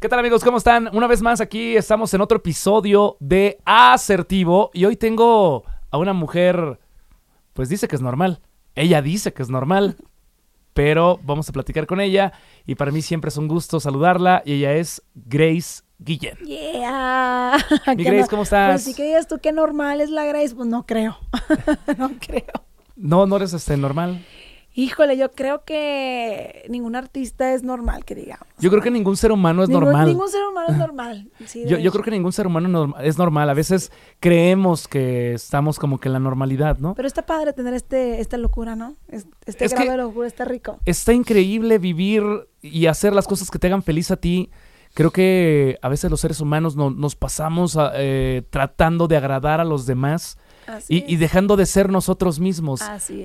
¿Qué tal amigos? ¿Cómo están? Una vez más aquí estamos en otro episodio de Asertivo y hoy tengo a una mujer, pues dice que es normal. Ella dice que es normal, pero vamos a platicar con ella y para mí siempre es un gusto saludarla y ella es Grace Guillén. Yeah. Mi Grace, no- ¿cómo estás? Pues sí que digas tú que normal es la Grace, pues no creo. no creo. No, no eres este normal. Híjole, yo creo que ningún artista es normal, que digamos. Yo creo que ningún ser humano es Ningún- normal. Ningún ser humano es normal. sí, Yo, creo que ningún ser humano es normal. A veces creemos que estamos como que en la normalidad, ¿no? Pero está padre tener este, esta locura, ¿no? Es- Este Es grado de locura está rico. está increíble vivir y hacer las cosas que te hagan feliz a ti. Creo que a veces los seres humanos no- nos pasamos a- eh, tratando de agradar a los demás y, y dejando de ser nosotros mismos,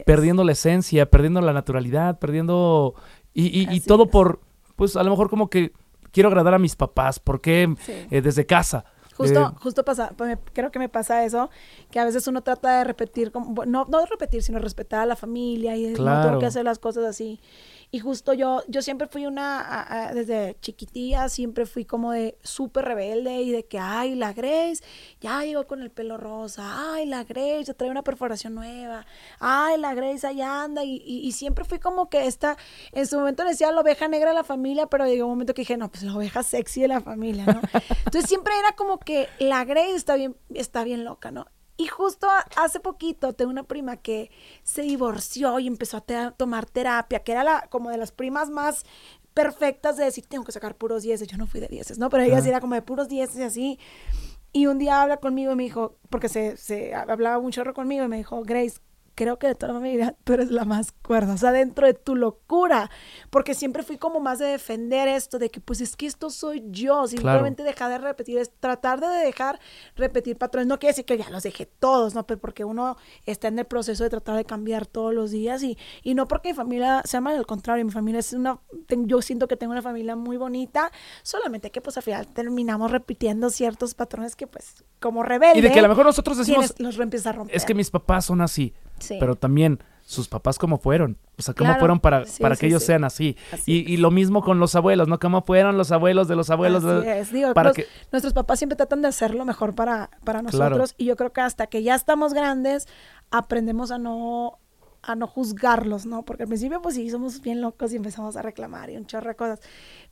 perdiendo la esencia, perdiendo la naturalidad, perdiendo... Y, y- y Así todo es. por, pues a lo mejor como que quiero agradar a mis papás, porque Sí. eh, desde casa. Justo, Eh, justo pasa, pues, me- creo que me pasa eso, que a veces uno trata de repetir, como, no, no repetir, sino respetar a la familia y no Claro. tengo que hacer las cosas así. Y justo yo, yo siempre fui una, a- a- desde chiquitilla, siempre fui como de súper rebelde y de que, ay, la Grace, ya llegó con el pelo rosa, ay, la Grace, ya trae una perforación nueva, ay, la Grace ahí anda, y, y, y siempre fui como que esta, en su momento le decía la oveja negra de la familia, pero llegó un momento que dije, no, pues la oveja sexy de la familia, ¿no? Entonces siempre era como que la Grace está bien, está bien loca, ¿no? Y justo hace poquito tengo una prima que se divorció y empezó a te- tomar terapia, que era la, como de las primas más perfectas de decir, tengo que sacar puros dieces. Yo no fui de dieces, ¿no? Pero ella sí era como de puros dieces y así. Y un día habla conmigo y me dijo, porque se, se hablaba un chorro conmigo y me dijo, Grace, creo que de toda la familia tú eres la más cuerda, o sea, dentro de tu locura, porque siempre fui como más de defender esto, de que pues es que esto soy yo, simplemente dejar de repetir, es tratar de dejar repetir patrones, no quiere decir que ya los dejé todos, ¿no? Pero porque uno está en el proceso de tratar de cambiar todos los días y, y no porque mi familia sea mal, al contrario, mi familia es una, yo siento que tengo una familia muy bonita, solamente que pues al final terminamos repitiendo ciertos patrones que pues como rebelde y de que a lo mejor nosotros decimos, tienes- los empiezas a romper. es que mis papás son así, Sí. pero también sus papás cómo fueron, o sea, cómo Claro. fueron para, Sí, para sí, que ellos sí. sean así. Así Y, y lo mismo con los abuelos, ¿no? Cómo fueron los abuelos de los abuelos. Así de- es. Digo, para los- que, nuestros papás siempre tratan de hacer lo mejor para, para Claro. nosotros y yo creo que hasta que ya estamos grandes aprendemos a no a no juzgarlos, ¿no? Porque al principio pues sí somos bien locos y empezamos a reclamar y un chorro de cosas.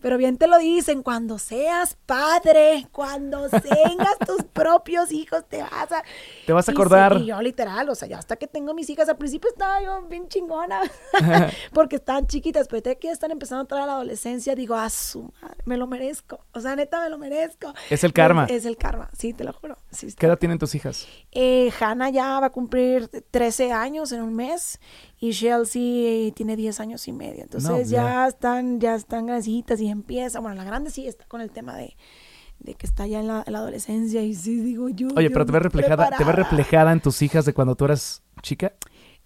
Pero bien te lo dicen, cuando seas padre, cuando tengas tus propios hijos, te vas a... Te vas a Y acordar. Y, yo literal, o sea, ya hasta que tengo mis hijas, al principio estaba yo bien chingona, porque estaban chiquitas, pero ahorita que ya están empezando a entrar a la adolescencia, digo, a su madre, me lo merezco. O sea, neta, me lo merezco. Es el karma. Es, es el karma, sí, te lo juro. Sí. ¿Qué edad tienen tus hijas? Eh, Hannah ya va a cumplir 13 años en un mes y Chelsea tiene 10 años y medio. Entonces No, ya. ya. están ya están grandecitas y empieza. Bueno, la grande sí está con el tema de, de que está ya en la, en la adolescencia y sí digo yo. Oye, yo pero te ves reflejada, te ves reflejada en tus hijas de cuando tú eras chica.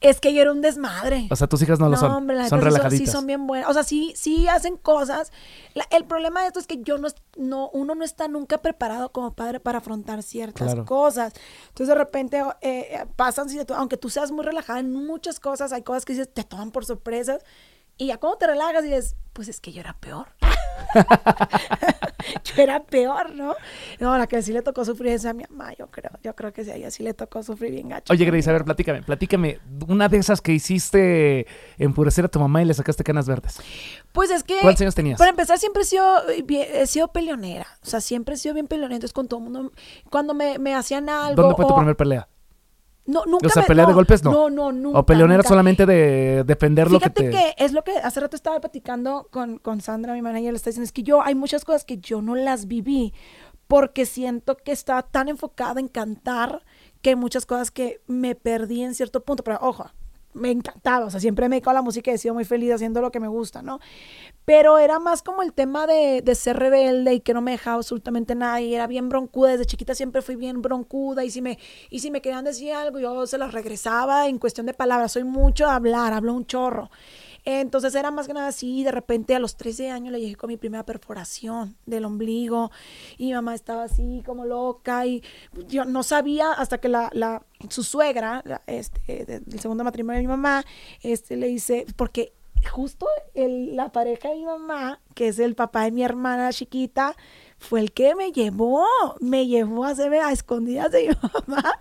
Es que yo era un desmadre. O sea, tus hijas no, lo son. hombre, son sí relajaditas. Sí, son bien buenas. O sea, sí, sí hacen cosas. La- el problema de esto es que yo no, no, uno no está nunca preparado como padre para afrontar ciertas Claro. cosas. Entonces, de repente, eh, eh, pasan, sí, aunque tú seas muy relajada en muchas cosas, hay cosas que dices, te toman por sorpresas. Y ya cuando te relajas y dices, pues es que yo era peor. yo era peor, ¿no? No, la que sí le tocó sufrir es a mi mamá, yo creo. Yo creo que sí, a ella sí le tocó sufrir bien gacho. Oye, Grace, a ver, platícame, platícame. Una de esas que hiciste enfurecer a tu mamá y le sacaste canas verdes. Pues es que. ¿Cuántos años tenías? Para empezar, siempre he sido, bien- he sido peleonera. O sea, siempre he sido bien peleonera. Entonces, con todo el mundo. Cuando me, me hacían algo. ¿Dónde fue tu primer pelea? No, nunca. O sea, me- pelea de golpes, no. No, no, nunca. ¿O peleonera nunca. solamente de defender lo que Fíjate te... que, es lo que hace rato estaba platicando con, con Sandra, mi manager, le está diciendo, es que yo hay muchas cosas que yo no las viví porque siento que estaba tan enfocada en cantar que hay muchas cosas que me perdí en cierto punto, pero ojo, me encantaba, o sea, siempre me he la música y he sido muy feliz haciendo lo que me gusta, ¿no? Pero era más como el tema de, de ser rebelde y que no me dejaba absolutamente nada y era bien broncuda, desde chiquita siempre fui bien broncuda y si me, y si me querían decir algo yo se las regresaba en cuestión de palabras, soy mucho de hablar, hablo un chorro. Entonces era más que nada así, de repente a los 13 años le llegué con mi primera perforación del ombligo y mi mamá estaba así como loca y yo no sabía hasta que la, la su suegra, este, de- del segundo matrimonio de mi mamá, este, le dice, porque justo el- la pareja de mi mamá, que es el papá de mi hermana chiquita, fue el que me llevó, me llevó a hacerme a escondidas de mi mamá.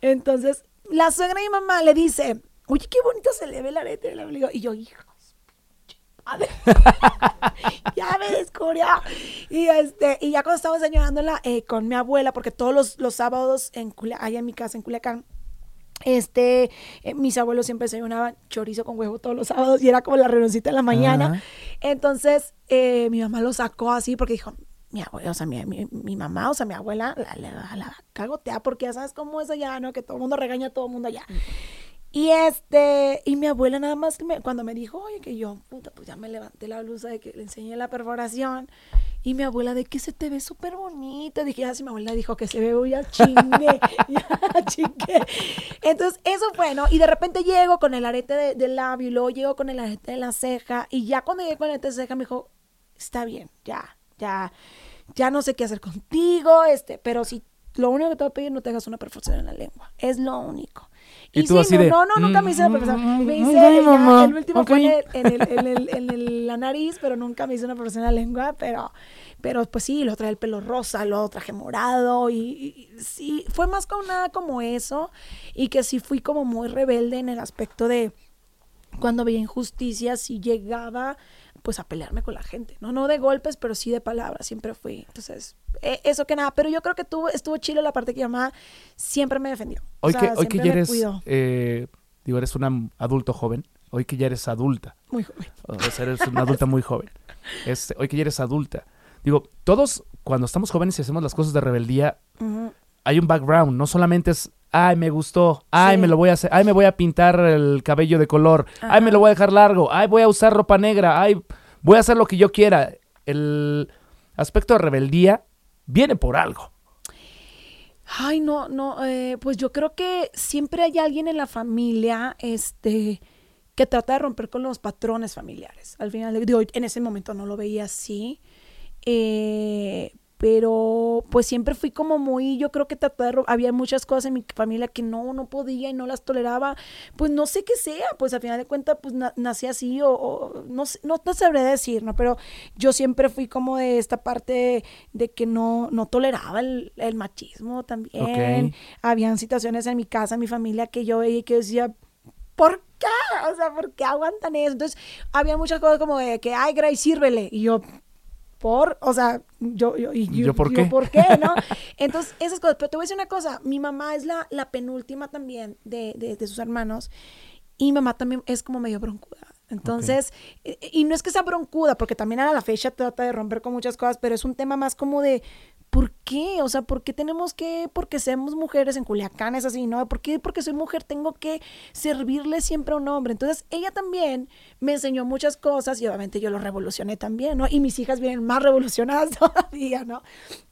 Entonces, la suegra de mi mamá le dice, oye, qué bonito se le ve el arete. Digo, Y yo, hijos, madre". ya me descubrió. Y, este, y ya cuando estaba desayunándola eh, con mi abuela, porque todos los, los sábados en allá en mi casa en Culiacán, este, eh, mis abuelos siempre desayunaban chorizo con huevo todos los sábados y era como la reunioncita en la mañana. Entonces, eh, mi mamá lo sacó así porque dijo, mi abuela, o sea, mi, mi- mi mamá, o sea, mi abuela la, la, la cagotea porque ya sabes cómo es allá, ¿no? Que todo el mundo regaña a todo el mundo allá. Y este, y mi abuela nada más me- cuando me dijo, oye, que yo, puta, pues ya me levanté la blusa de que le enseñé la perforación. Y mi abuela, de que se te ve súper bonito. Dije, ya si mi abuela dijo que se ve, ya chingue, ya chingue. Entonces, eso fue, ¿no? Y de repente llego con el arete de- del labio y luego llego con el arete de la ceja. Y ya cuando llegué con el arete de ceja me dijo, está bien, ya, ya, ya no sé qué hacer contigo, este, pero si lo único que te voy a pedir no te hagas una perforación en la lengua. Es lo único. Y tú sí, así no, de, no, no, nunca me hice la mm. Me mm, hice mm, mamá, el último fue ok. en, el- en, el- en el- en la nariz, pero nunca me hice una perforación en la lengua, pero, pero pues sí, lo trae el pelo rosa, lo traje morado y, y- y sí, fue más como nada como eso y que sí fui como muy rebelde en el aspecto de cuando veía injusticias y llegaba pues a pelearme con la gente, no no de golpes, pero sí de palabras, siempre fui. Entonces, eh, eso que nada, pero yo creo que tuvo, estuvo chile la parte que mi mamá siempre me defendió. O Hoy sea, que, hoy que ya eres, eh, digo, eres un adulto joven, hoy que ya eres adulta, Muy joven. o sea, eres una adulta muy joven, este, hoy que ya eres adulta, digo, todos cuando estamos jóvenes y hacemos las cosas de rebeldía, hay un background, no solamente es, ay, me gustó, ay, Sí. me lo voy a hacer, ay, me voy a pintar el cabello de color, ay, me lo voy a dejar largo, ay, voy a usar ropa negra, ay, voy a hacer lo que yo quiera. El aspecto de rebeldía viene por algo. Ay, no, no, eh, pues yo creo que siempre hay alguien en la familia, este, que trata de romper con los patrones familiares. Al final, digo, en ese momento no lo veía así, eh, pero pues siempre fui como muy, yo creo que ro- había muchas cosas en mi familia que no, no podía y no las toleraba, pues no sé qué sea, pues al final de cuentas, pues na- nací así o, o no, no te sabré decir, ¿no? Pero yo siempre fui como de esta parte de que no, no toleraba el, el machismo también. Ok. Habían situaciones en mi casa, en mi familia, que yo veía y que decía, ¿por qué? O sea, ¿por qué aguantan eso? Entonces, había muchas cosas como de que, ay, Grace, sírvele. Y yo, ¿por? O sea, yo, yo, y ¿Yo por qué? ¿por qué? ¿No? Entonces, esas cosas. Pero te voy a decir una cosa, mi mamá es la, la penúltima también de, de, de sus hermanos. Y mi mamá también es como medio broncuda. Entonces, eh, y no es que sea broncuda, porque también a la fecha trata de romper con muchas cosas, pero es un tema más como de, ¿por qué? O sea, ¿por qué tenemos que, porque seamos mujeres en Culiacán es así, ¿no? ¿Por qué? Porque soy mujer tengo que servirle siempre a un hombre. Entonces, ella también me enseñó muchas cosas y obviamente yo lo revolucioné también, ¿no? Y mis hijas vienen más revolucionadas todavía, ¿no?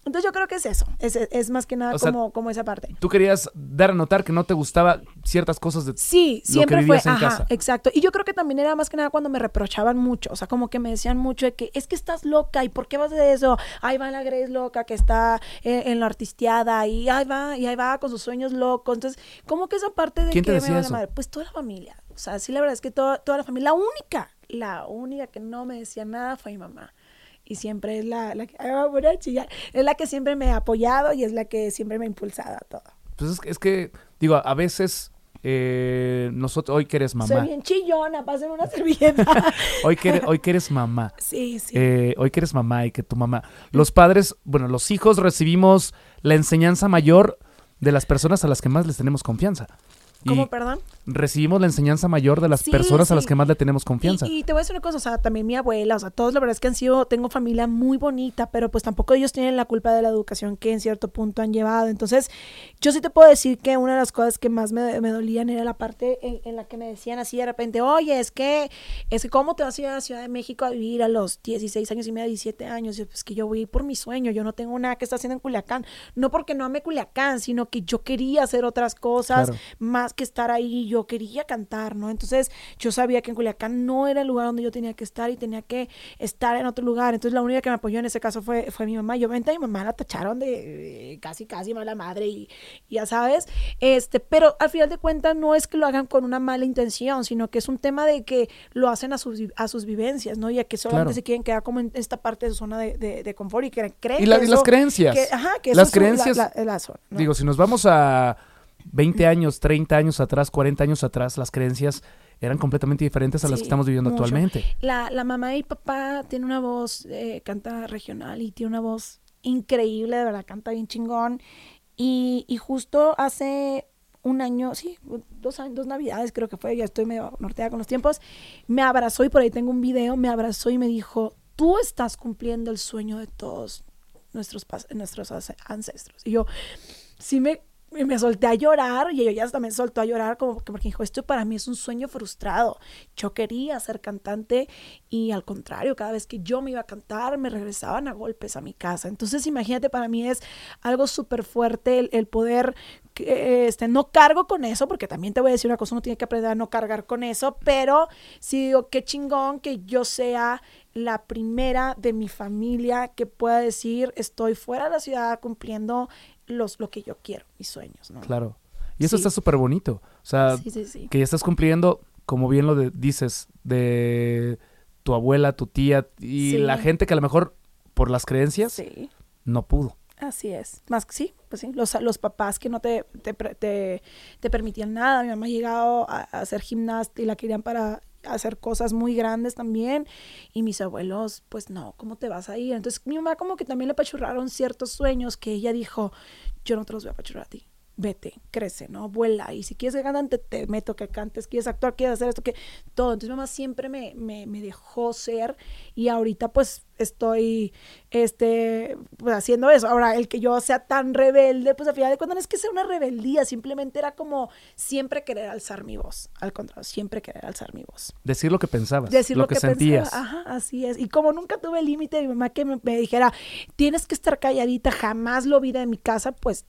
Entonces, yo creo que es eso, es, es más que nada O sea, como, como esa parte. Tú querías dar a notar que no te gustaba ciertas cosas de Sí, lo que siempre fue, vivías en ajá, casa. exacto. Y yo creo que también era más que nada cuando me reprochaban mucho, o sea, como que me decían mucho de que es que estás loca y por qué vas de eso. Ahí va la Grace loca que está eh, en la artisteada y ahí va y ahí va con sus sueños locos. Entonces, como que esa parte de ¿Quién que te me decía vale eso? madre, pues toda la familia. O sea, sí la verdad es que toda, toda la familia, la única, la única que no me decía nada fue mi mamá. Y siempre es la, la que, ay, me voy a chillar. es la que siempre me ha apoyado y es la que siempre me ha impulsado a todo. Pues es, que- es que, digo, a veces eh, nosotros, hoy que eres Soy mamá, bien chillona, pasen una servilleta. hoy que eres, hoy que eres mamá, Sí, sí. eh, hoy que eres mamá y que tu mamá, los padres, bueno, los hijos recibimos la enseñanza mayor de las personas a las que más les tenemos confianza. ¿Cómo, perdón? recibimos la enseñanza mayor de las Sí, personas a las que más le tenemos confianza. Y, y te voy a decir una cosa, o sea, también mi abuela, o sea, todos la verdad es que han sido, tengo familia muy bonita, pero pues tampoco ellos tienen la culpa de la educación que en cierto punto han llevado. Entonces, yo sí te puedo decir que una de las cosas que más me, me dolían era la parte en, en la que me decían así de repente, oye, es que, es que cómo te vas a ir a la Ciudad de México a vivir a los 16 años y medio, 17 años. Y pues que yo voy por mi sueño, yo no tengo nada que estar haciendo en Culiacán. No porque no ame Culiacán, sino que yo quería hacer otras cosas Claro. más que estar ahí, yo quería cantar, ¿no? Entonces yo sabía que en Culiacán no era el lugar donde yo tenía que estar y tenía que estar en otro lugar. Entonces la única que me apoyó en ese caso fue, fue mi mamá. Yo vente a mi mamá la tacharon de eh, casi, casi mala madre y, y ya sabes. Este, pero al final de cuentas no es que lo hagan con una mala intención, sino que es un tema de que lo hacen a sus, a sus vivencias, ¿no? Y a que solamente Claro. se quieren quedar como en esta parte de su zona de, de- de confort y que creen Y, la- que y las creencias. que- ajá, que las la- creencias. la- la zona, ¿no? Digo, si nos vamos a 20 años, 30 años atrás, 40 años atrás, las creencias eran completamente diferentes a las Sí, que estamos viviendo mucho. actualmente. La, la mamá y papá tiene una voz, eh, canta regional y tiene una voz increíble, de verdad, canta bien chingón. Y, y justo hace un año, sí, dos, años, dos navidades creo que fue, ya estoy medio norteada con los tiempos, me abrazó y por ahí tengo un video, me abrazó y me dijo, tú estás cumpliendo el sueño de todos nuestros, nuestros ancestros. Y yo, sí me, me solté a llorar y ella también soltó a llorar como que porque dijo, esto para mí es un sueño frustrado. Yo quería ser cantante y al contrario, cada vez que yo me iba a cantar me regresaban a golpes a mi casa. Entonces imagínate, para mí es algo súper fuerte el, el poder, que, este, no cargo con eso, porque también te voy a decir una cosa, uno tiene que aprender a no cargar con eso, pero sí digo, qué chingón que yo sea la primera de mi familia que pueda decir, estoy fuera de la ciudad cumpliendo los, lo que yo quiero, mis sueños, ¿no? Claro. Y eso Sí. está súper bonito. O sea, Sí, sí, sí. que ya estás cumpliendo, como bien lo de- dices, de tu abuela, tu tía y la gente que a lo mejor por las creencias Sí, no pudo. así es. Más que sí, pues sí, los, los papás que no te, te, te- te permitían nada. Mi mamá ha llegado a, a hacer gimnasta y la querían para hacer cosas muy grandes también. Y mis abuelos, pues no, ¿cómo te vas a ir? Entonces mi mamá como que también le apachurraron ciertos sueños que ella dijo, yo no te los voy a apachurrar a ti. Vete, crece, ¿no? Vuela. Y si quieres que cante, te meto que cantes. Quieres actuar, quieres hacer esto, que todo. Entonces mi mamá siempre me, me, me dejó ser y ahorita pues estoy este, pues, haciendo eso. Ahora, el que yo sea tan rebelde, pues al final de cuentas no es que sea una rebeldía, simplemente era como siempre querer alzar mi voz. Al contrario, siempre querer alzar mi voz. Decir lo que pensabas, Decir lo, lo, que, que, sentías. pensaba. Ajá, así es. Y como nunca tuve límite, mi mamá que me, me dijera, tienes que estar calladita, jamás lo vi de mi casa, pues,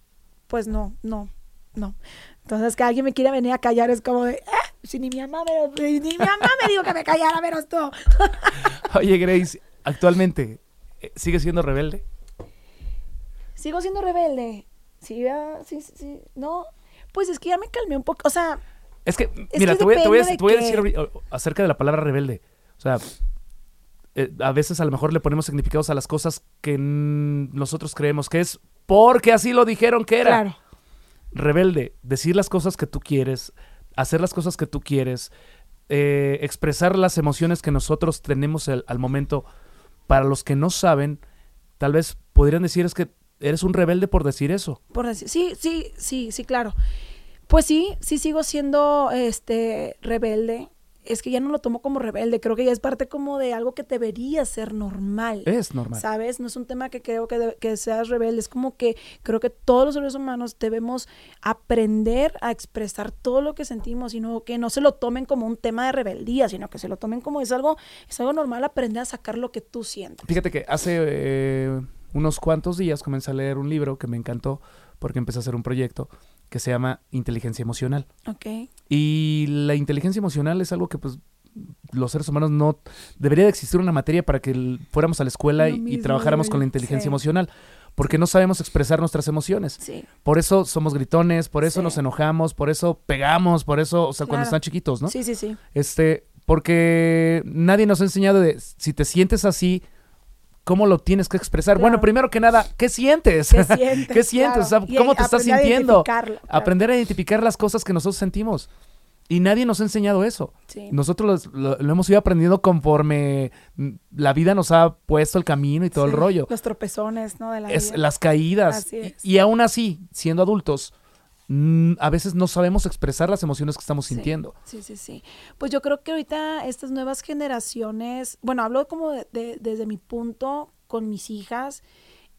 pues no, no, no. Entonces, que alguien me quiera venir a callar es como de, "Ah, si ni mi mamá me, ni mi mamá me dijo que me callara, menos tú. Oye, Grace, actualmente, eh, ¿sigues siendo rebelde? Sigo siendo rebelde. Sí, ah, sí, sí, sí. No, pues es que ya me calmé un poco. O sea, Es que, Es mira, que te, voy, a- te voy a- depende de te voy a qué. decir acerca de la palabra rebelde. O sea, eh, a veces a lo mejor le ponemos significados a las cosas que nosotros creemos que es porque así lo dijeron que era. claro. Rebelde, decir las cosas que tú quieres, hacer las cosas que tú quieres, eh, expresar las emociones que nosotros tenemos al, al momento. Para los que no saben, tal vez podrían decir es que eres un rebelde por decir eso. Por decir, sí, sí, sí, sí, claro. Pues sí, sí sigo siendo este rebelde. Es que ya no lo tomo como rebelde, creo que ya es parte como de algo que debería ser normal. Es normal. ¿Sabes? No es un tema que creo que, de- que seas rebelde, es como que creo que todos los seres humanos debemos aprender a expresar todo lo que sentimos y no que no se lo tomen como un tema de rebeldía, sino que se lo tomen como es algo, es algo normal aprender a sacar lo que tú sientes. Fíjate que hace eh, unos cuantos días comencé a leer un libro que me encantó porque empecé a hacer un proyecto que se llama Inteligencia Emocional. Ok. Y la inteligencia emocional es algo que pues los seres humanos no... Debería de existir una materia para que fuéramos a la escuela y, trabajáramos con la inteligencia sí. emocional. Porque no sabemos expresar nuestras emociones. Sí. Por eso somos gritones, por eso Sí. nos enojamos, por eso pegamos, por eso, o sea, cuando están chiquitos, ¿no? Sí, sí, sí. Este, porque nadie nos ha enseñado de si te sientes así, ¿cómo lo tienes que expresar? Claro. Bueno, primero que nada, ¿qué sientes? ¿Qué sientes? ¿Qué sientes? Claro. O sea, Y ¿Cómo te estás a sintiendo? claro. Aprender a identificar las cosas que nosotros sentimos. Y nadie nos ha enseñado eso. Sí. Nosotros lo, lo hemos ido aprendiendo conforme mm, la vida nos ha puesto el camino y todo el rollo. Los tropezones, ¿no? De la Es, vida. las caídas. Así Y- es. Y, aún así, siendo adultos, a veces no sabemos expresar las emociones que estamos Sí. sintiendo. Sí, sí, sí. Pues yo creo que ahorita estas nuevas generaciones, bueno, hablo como de- de- desde mi punto con mis hijas,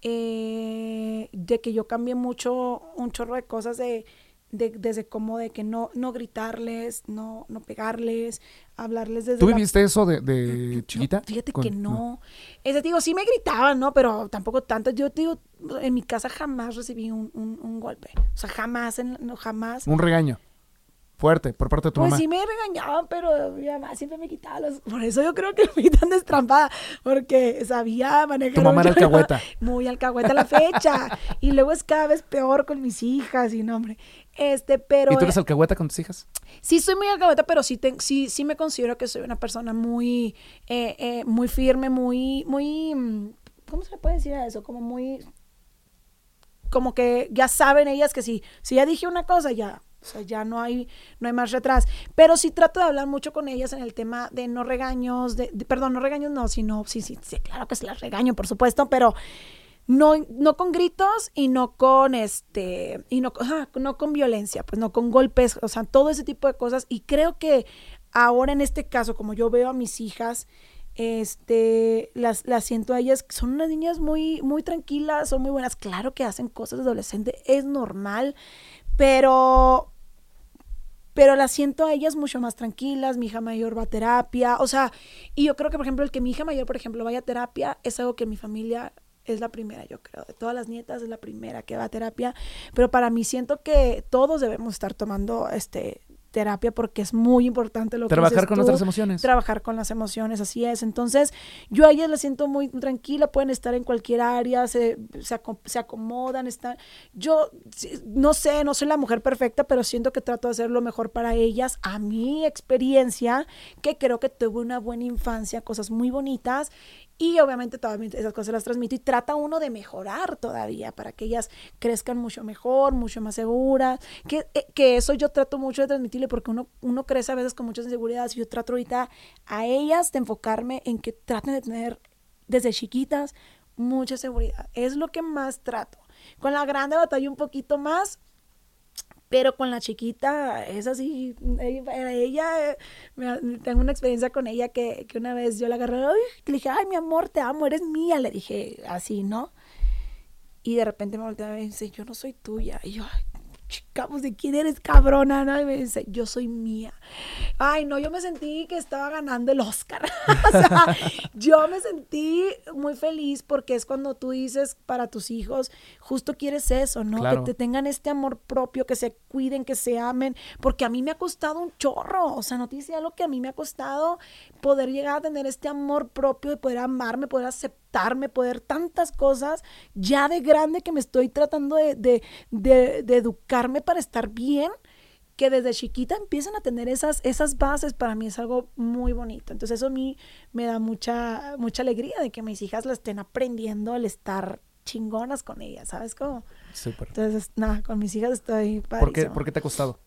eh, de que yo cambié mucho, un chorro de cosas de, de- desde como de que no, no gritarles, no, no pegarles, hablarles desde ¿Tú la- viviste eso de, de No, chiquita? fíjate Con- que no. Ese digo, sí me gritaban, ¿no? Pero tampoco tanto. Yo digo, en mi casa jamás recibí un, un- un golpe. O sea, jamás, en- no, jamás. Un regaño. Fuerte, por parte de tu Pues mamá. sí me regañaban, pero mi mamá siempre me quitaba los... Por eso yo creo que fui tan destrampada, porque sabía manejar... Tu mamá era alcahueta. Muy alcahueta a la fecha. y luego es cada vez peor con mis hijas y no, hombre. Este, pero... ¿Y tú eres eh, alcahueta con tus hijas? Sí, soy muy alcahueta, pero sí, te- sí, sí me considero que soy una persona muy, eh, eh, muy firme, muy, muy, mm, ¿cómo se le puede decir a eso? Como muy, como que ya saben ellas que si, si ya dije una cosa, ya, o sea, ya no hay, no hay más atrás. Pero sí trato de hablar mucho con ellas en el tema de no regaños, de, perdón, no regaños, no, sino, sí, sí, sí, claro que se las regaño, por supuesto, pero no, no con gritos y no con este, y no, no con violencia, pues no con golpes, o sea, todo ese tipo de cosas. Y creo que ahora en este caso, como yo veo a mis hijas, este, las, las siento a ellas, son unas niñas muy, muy tranquilas, son muy buenas. Claro que hacen cosas de adolescente, es normal, pero, pero las siento a ellas mucho más tranquilas. Mi hija mayor va a terapia, o sea, y yo creo que, por ejemplo, el que mi hija mayor, por ejemplo, vaya a terapia es algo que mi familia es la primera, yo creo. De todas las nietas es la primera que va a terapia, pero para mí siento que todos debemos estar tomando este terapia porque es muy importante lo que Trabajar con tú, nuestras emociones. trabajar con las emociones, así es. Entonces, yo a ellas las siento muy tranquila, pueden estar en cualquier área, se, se, se acomodan, están... Yo no sé, no soy la mujer perfecta, pero siento que trato de hacer lo mejor para ellas, a mi experiencia, que creo que tuve una buena infancia, cosas muy bonitas, y obviamente todas esas cosas las transmito y trata uno de mejorar todavía para que ellas crezcan mucho mejor, mucho más seguras. Que, eh, que eso yo trato mucho de transmitirle porque uno, uno crece a veces con muchas inseguridades. Yo trato ahorita a ellas de enfocarme en que traten de tener desde chiquitas mucha seguridad. Es lo que más trato. Con la grande batalla un poquito más, pero con la chiquita es así, ella, eh, tengo una experiencia con ella que, que una vez yo la agarré, le dije, ay, mi amor, te amo, eres mía, le dije así, ¿no? Y de repente me voltea y me dice, yo no soy tuya. Y yo, ay, chica, pues de quién eres cabrona, ¿no? Y me dice, yo soy mía. Ay, no, yo me sentí que estaba ganando el Oscar. o sea, yo me sentí muy feliz porque es cuando tú dices para tus hijos, justo quieres eso, ¿no? Claro. Que te tengan este amor propio, que se cuiden, que se amen, porque a mí me ha costado un chorro, o sea, no te dice algo que a mí me ha costado poder llegar a tener este amor propio, de poder amarme, poder aceptarme, poder tantas cosas, ya de grande que me estoy tratando de, de, de, de para estar bien, que desde chiquita empiezan a tener esas, esas bases, para mí es algo muy bonito. Entonces eso a mí me da mucha, mucha alegría de que mis hijas la estén aprendiendo al estar chingonas con ellas, ¿sabes cómo? Súper. Entonces, nada, con mis hijas estoy ¿Por qué. ¿Por qué te ha costado?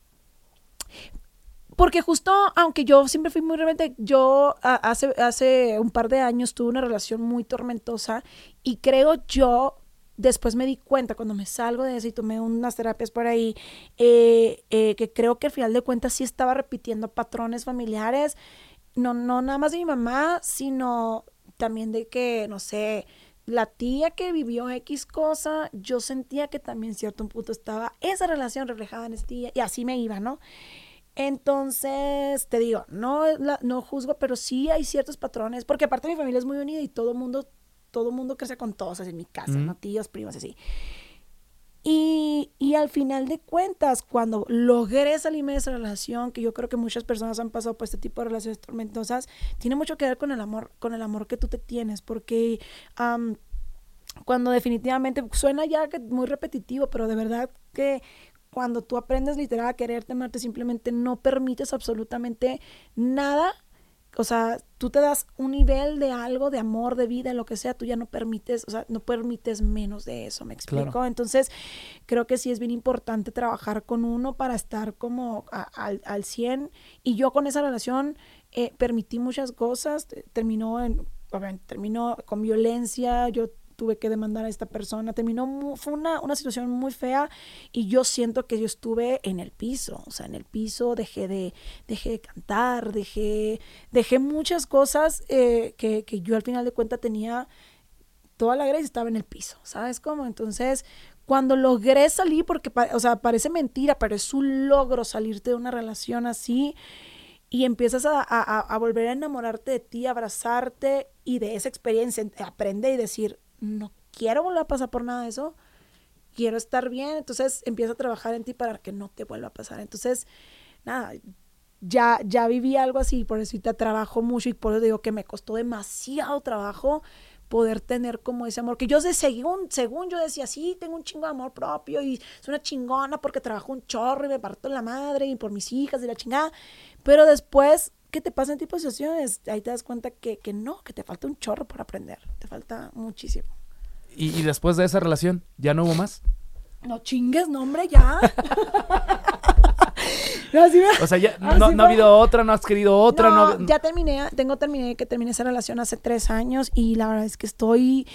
Porque justo, aunque yo siempre fui muy rebelde, yo a- hace, hace un par de años tuve una relación muy tormentosa y creo yo, después me di cuenta cuando me salgo de eso y tomé unas terapias por ahí, eh, eh, que creo que al final de cuentas sí estaba repitiendo patrones familiares, no, no nada más de mi mamá, sino también de que, no sé, la tía que vivió X cosa, yo sentía que también cierto punto estaba esa relación reflejada en esa tía y así me iba, ¿no? Entonces, te digo, no, no juzgo, pero sí hay ciertos patrones, porque aparte mi familia es muy unida y todo el mundo, todo mundo crece con todos, así en mi casa, Mm. ¿no? Tíos, primos, así. Y, y al final de cuentas, cuando logré salirme de esa relación, que yo creo que muchas personas han pasado por este tipo de relaciones tormentosas, tiene mucho que ver con el amor, con el amor que tú te tienes, porque cuando definitivamente suena ya que muy repetitivo, pero de verdad que cuando tú aprendes literal a quererte, amarte, simplemente no permites absolutamente nada. O sea, tú te das un nivel de algo, de amor, de vida, lo que sea, tú ya no permites, o sea, no permites menos de eso, ¿me explico? Claro. Entonces, creo que sí es bien importante trabajar con uno para estar como a- al, al 100. Y yo con esa relación eh, permití muchas cosas, te- terminó en, terminó con violencia, yo tuve que demandar a esta persona, terminó, fue una, una situación muy fea y yo siento que yo estuve en el piso, o sea, en el piso dejé de, dejé de cantar, dejé, dejé muchas cosas eh, que, que yo al final de cuentas tenía toda la gracia estaba en el piso, ¿sabes cómo? Entonces, cuando logré salir, porque, o sea, parece mentira, pero es un logro salirte de una relación así y empiezas a, a- a volver a enamorarte de ti, abrazarte y de esa experiencia, aprender y decir, no quiero volver a pasar por nada de eso, quiero estar bien, entonces empieza a trabajar en ti para que no te vuelva a pasar. Entonces, nada, ya, ya viví algo así, por eso te trabajo mucho y por eso digo que me costó demasiado trabajo poder tener como ese amor, que yo de según, según yo decía, sí, tengo un chingo de amor propio y soy una chingona porque trabajo un chorro y me parto la madre y por mis hijas y la chingada, pero después, ¿qué te pasa en tipo de situaciones? Ahí te das cuenta que, que no, que te falta un chorro por aprender, te falta muchísimo. ¿Y, y después de esa relación, ya no hubo más? No chingues, no, hombre, ya. No, sí me- O sea, ya no, no ha habido otra, no has querido otra, no, No, ya terminé, tengo terminé que terminé esa relación hace tres años y la verdad es que estoy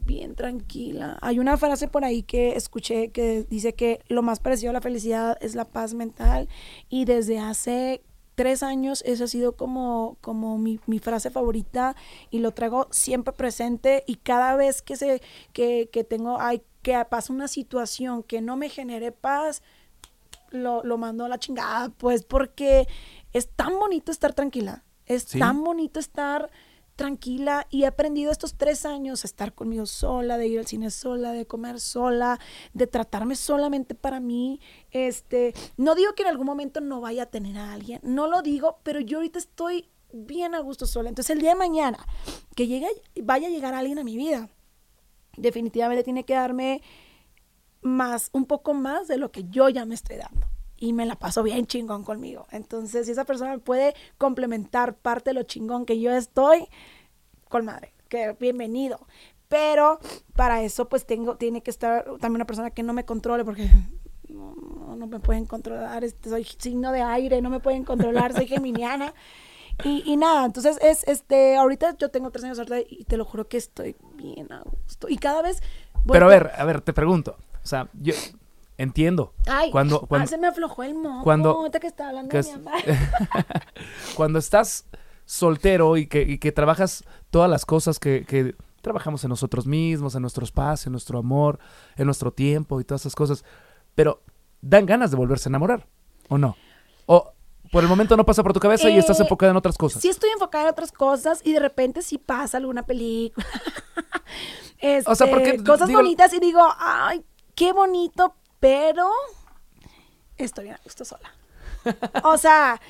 bien tranquila. Hay una frase por ahí que escuché que dice que lo más parecido a la felicidad es la paz mental y desde hace tres años esa ha sido como, como mi, mi frase favorita y lo traigo siempre presente y cada vez que, se, que, que tengo, hay, que pasa una situación que no me genere paz, lo, lo mando a la chingada, pues porque es tan bonito estar tranquila, es Sí. tan bonito estar tranquila y he aprendido estos tres años a estar conmigo sola, de ir al cine sola, de comer sola, de tratarme solamente para mí. Este, no digo que en algún momento no vaya a tener a alguien, no lo digo, pero yo ahorita estoy bien a gusto sola. Entonces el día de mañana que llegue, vaya a llegar alguien a mi vida, definitivamente tiene que darme más, un poco más de lo que yo ya me estoy dando. Y me la paso bien chingón conmigo. Entonces, si esa persona puede complementar parte de lo chingón que yo estoy, con madre, que bienvenido. Pero para eso, pues tengo, tiene que estar también una persona que no me controle, porque no, no, me pueden controlar. Este, soy signo de aire, no me pueden controlar, soy geminiana. Y, y nada, entonces es, este, ahorita yo tengo tres años ahorita y te lo juro que estoy bien a gusto. Y cada vez... Pero a ver, a ver, te pregunto. O sea, yo entiendo. Ay, cuando, ah, cuando, se me aflojó el moco. cuando- que estaba hablando que de mi mamá. cuando estás soltero y que, y que trabajas todas las cosas que, que trabajamos en nosotros mismos, en nuestro espacio, en nuestro amor, en nuestro tiempo y todas esas cosas, pero dan ganas de volverse a enamorar, ¿o no? O por el momento no pasa por tu cabeza y estás Eh, enfocada en otras cosas. Sí estoy enfocada en otras cosas y de repente sí pasa alguna película. Este, O sea, porque, cosas digo- bonitas y digo, ay, qué bonito, pero estoy bien a gusto sola. O sea,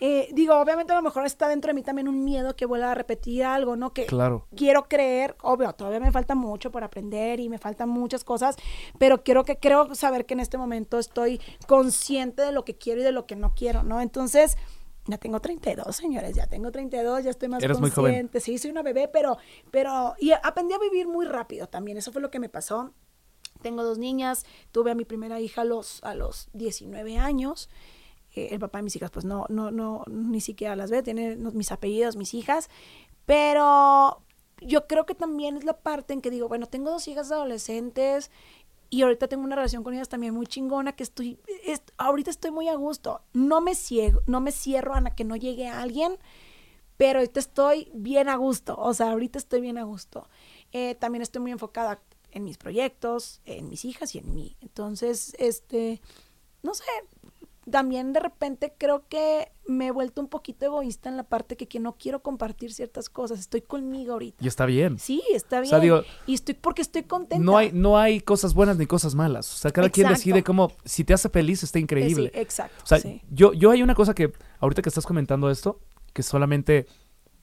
eh, digo, obviamente a lo mejor está dentro de mí también un miedo que vuelva a repetir algo, ¿no? Que Claro. quiero creer, obvio, todavía me falta mucho por aprender y me faltan muchas cosas, pero quiero que creo saber que en este momento estoy consciente de lo que quiero y de lo que no quiero, ¿no? Entonces, ya tengo 32, señores, ya tengo 32, ya estoy más Eres muy joven. consciente. Sí, soy una bebé, pero pero y aprendí a vivir muy rápido también, eso fue lo que me pasó. Tengo dos niñas, tuve a mi primera hija a los a los 19 años. Eh, el papá de mis hijas pues no no no ni siquiera las ve, tiene mis apellidos, mis hijas, pero yo creo que también es la parte en que digo, bueno, tengo dos hijas adolescentes y ahorita tengo una relación con ellas también muy chingona que estoy, es- ahorita estoy muy a gusto. No me ciego, no me cierro a que no llegue alguien, pero ahorita estoy bien a gusto. O sea, ahorita estoy bien a gusto. Eh, también estoy muy enfocada en mis proyectos, en mis hijas y en mí. Entonces, este, no sé, también de repente creo que me he vuelto un poquito egoísta en la parte que, que no quiero compartir ciertas cosas. Estoy conmigo ahorita. Y está bien. Sí, está bien. sea, digo, y estoy porque estoy contenta. No hay, no hay cosas buenas ni cosas malas. O sea, cada quien decide cómo, si te hace feliz, está increíble. Sí, exacto. O sea, sí. yo, yo hay una cosa que, ahorita que estás comentando esto, que solamente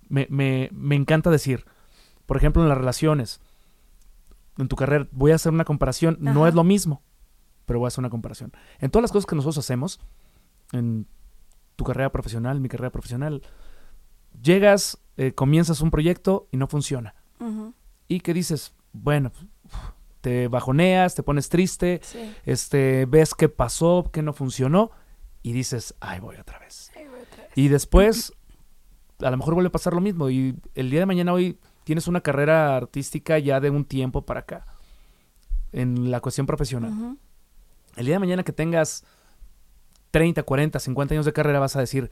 me, me, me encanta decir. Por ejemplo, en las relaciones, en tu carrera, voy a hacer una comparación. No es lo mismo, pero voy a hacer una comparación. En todas las cosas que nosotros hacemos, en tu carrera profesional, mi carrera profesional, llegas, eh, comienzas un proyecto y no funciona. Y que dices, bueno, te bajoneas, te pones triste, sí. este, ves qué pasó, qué no funcionó, y dices, ay, voy otra vez. Ay, güey, otra vez. Y después, a lo mejor vuelve a pasar lo mismo, y el día de mañana hoy tienes una carrera artística ya de un tiempo para acá, en la cuestión profesional. El día de mañana que tengas 30, 40, 50 años de carrera, vas a decir